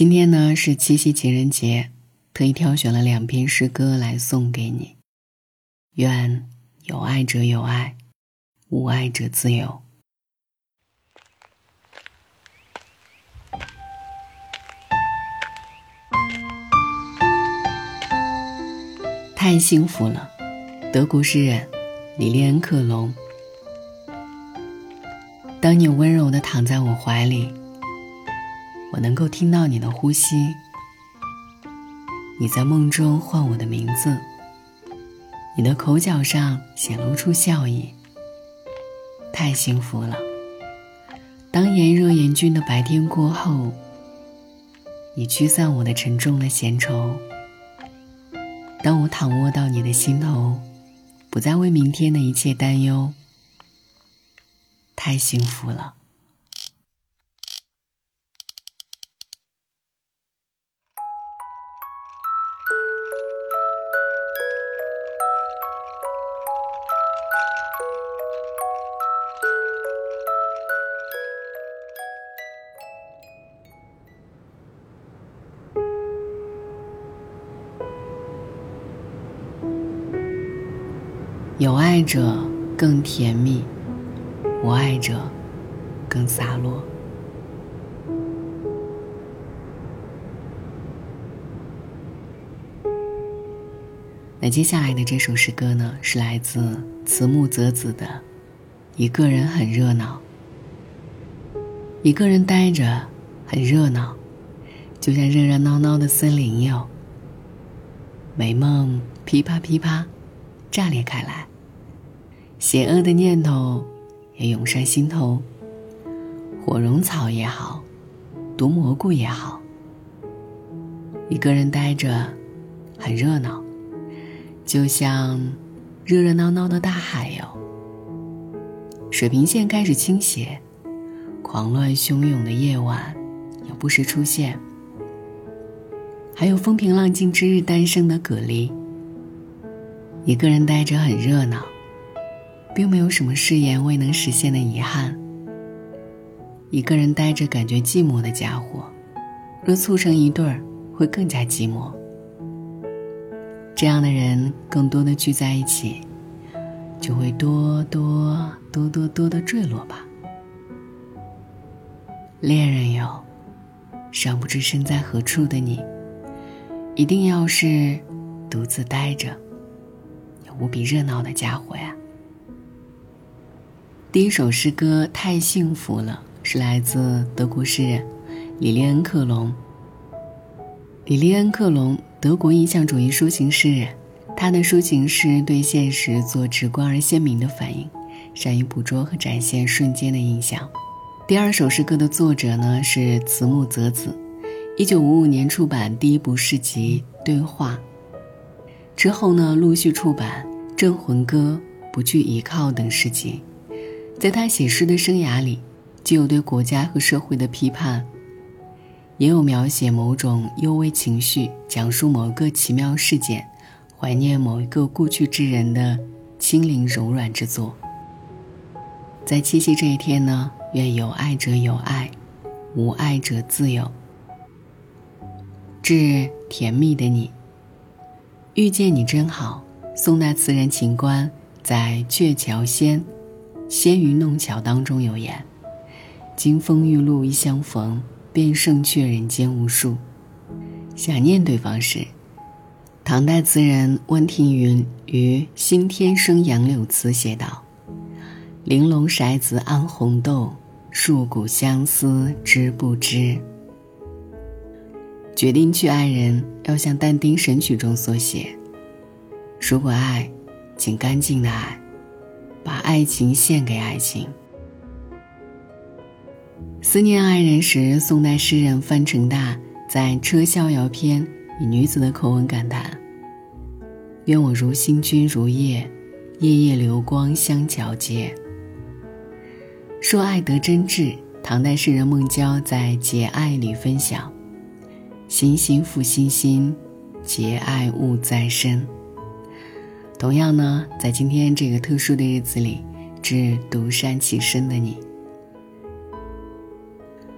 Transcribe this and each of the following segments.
今天呢是七夕情人节，特意挑选了两篇诗歌来送给你。愿有爱者有爱，无爱者自由。太幸福了，德国诗人里列恩·克隆。当你温柔的躺在我怀里，我能够听到你的呼吸。你在梦中唤我的名字，你的口角上显露出笑意。太幸福了。当炎热严峻的白天过后，你驱散我的沉重的闲愁。当我躺卧到你的心头，不再为明天的一切担忧。太幸福了。有爱者更甜蜜。无爱者更洒落。那接下来的这首诗歌呢，是来自慈木泽子的《一个人很热闹》。一个人呆着很热闹，就像热热闹闹的森林哟。美梦噼啪噼啪炸裂开来，邪恶的念头。也涌上心头。火绒草也好，毒蘑菇也好。一个人呆着，很热闹，就像热热闹闹的大海哟。水平线开始倾斜，狂乱汹涌的夜晚也不时出现。还有风平浪静之日诞生的蛤蜊。一个人呆着很热闹。并没有什么誓言未能实现的遗憾。一个人呆着感觉寂寞的家伙，若促成一对儿，会更加寂寞。这样的人更多的聚在一起，就会多多多多多的坠落吧。恋人哟，尚不知身在何处的你，一定要是独自呆着，也无比热闹的家伙呀。第一首诗歌《太幸福了》是来自德国诗人里利恩·克隆。里利恩·克隆，德国印象主义抒情诗人，他的抒情诗对现实做直观而鲜明的反应，善于捕捉和展现瞬间的印象。第二首诗歌的作者呢是慈木泽子，一九五五年出版第一部诗集《对话》，之后呢陆续出版《镇魂歌》《不惧依靠》等诗集。在他写诗的生涯里，既有对国家和社会的批判，也有描写某种幽微情绪、讲述某个奇妙事件、怀念某一个故去之人的轻灵柔软之作。在七夕这一天呢，愿有爱者有爱，无爱者自由。致甜蜜的你，遇见你真好。宋代词人秦观在《鹊桥仙》。仙于弄巧当中有言：“金风玉露一相逢，便胜却人间无数。”想念对方时，唐代词人温庭筠于《新天生杨柳词》写道：“玲珑骰子安红豆，树骨相思知不知？”决定去爱人，要像但丁《神曲》中所写：“如果爱，请干净的爱。”把爱情献给爱情。思念爱人时，宋代诗人范成大在《车逍遥篇》以女子的口吻感叹：“愿我如星君如夜，夜夜流光相皎洁。”说爱得真挚，唐代诗人孟郊在《节爱》里分享：“星星复心心，节爱勿再深。”同样呢，在今天这个特殊的日子里，致独善其身的你。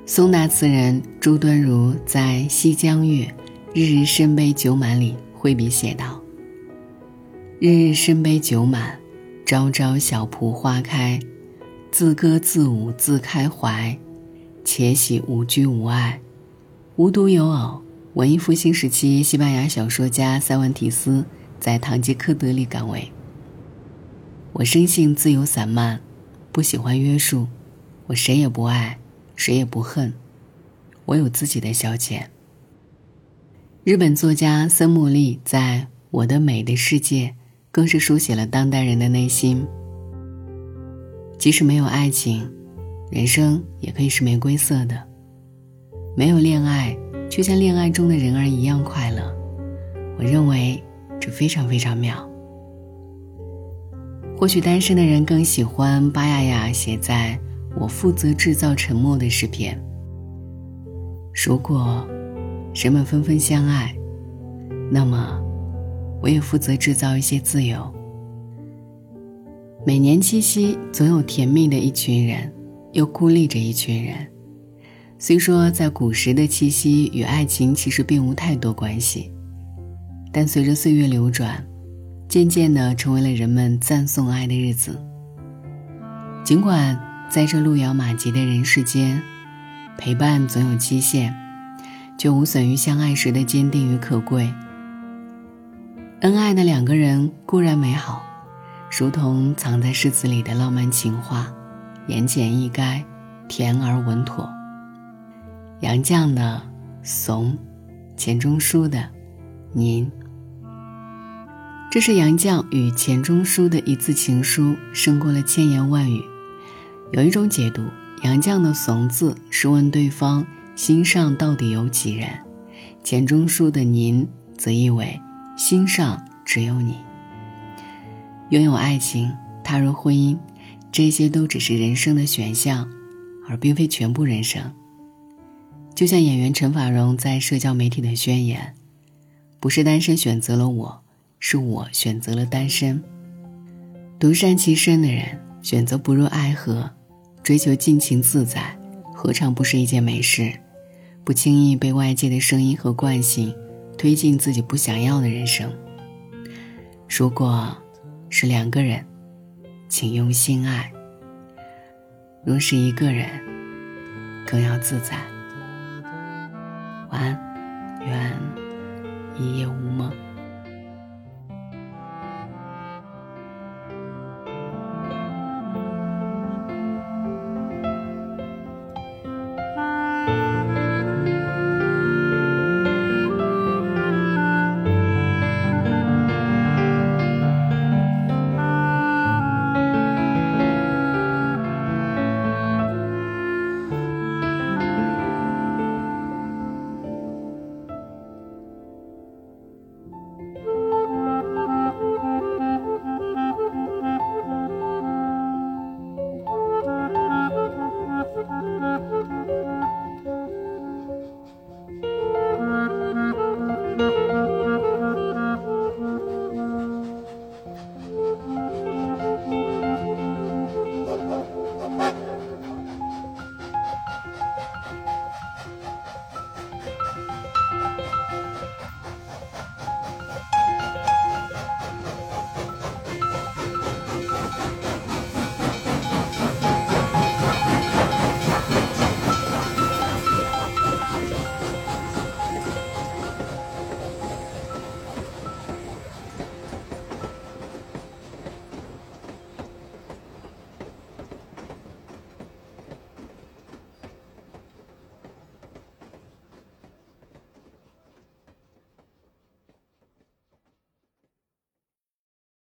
宋大词人朱敦儒在《西江月·日日深杯酒满》里挥笔写道：“日日深杯酒满，朝朝小蒲花开。自歌自舞自开怀，且喜无拘无碍。无独有偶，文艺复兴时期西班牙小说家塞万提斯在《堂吉诃德》里感为：我生性自由散漫，不喜欢约束，我谁也不爱。”谁也不恨，我有自己的消遣。日本作家森木利在《我的美的世界》更是书写了当代人的内心。即使没有爱情，人生也可以是玫瑰色的；没有恋爱，就像恋爱中的人儿一样快乐。我认为这非常非常妙。或许单身的人更喜欢巴雅雅写在。我负责制造沉默的诗篇。如果人们纷纷相爱，那么我也负责制造一些自由。每年七夕，总有甜蜜的一群人，又孤立着一群人。虽说在古时的七夕与爱情其实并无太多关系，但随着岁月流转，渐渐的成为了人们赞颂爱的日子。尽管。在这路遥马急的人世间，陪伴总有期限，却无损于相爱时的坚定与可贵。恩爱的两个人固然美好，如同藏在诗词里的浪漫情话，言简意赅，甜而稳妥。杨绛的怂，钱钟书的您，这是杨绛与钱钟书的一字情书，胜过了千言万语。有一种解读，杨绛的“怂”字是问对方心上到底有几人；钱钟书的“您”则意为心上只有你。拥有爱情，踏入婚姻，这些都只是人生的选项，而并非全部人生。就像演员陈法蓉在社交媒体的宣言：“不是单身选择了我，是我选择了单身。独善其身的人，选择不入爱河。”追求尽情自在，何尝不是一件美事？不轻易被外界的声音和惯性推进自己不想要的人生。如果是两个人，请用心爱；若是一个人，更要自在。晚安，愿一夜无梦。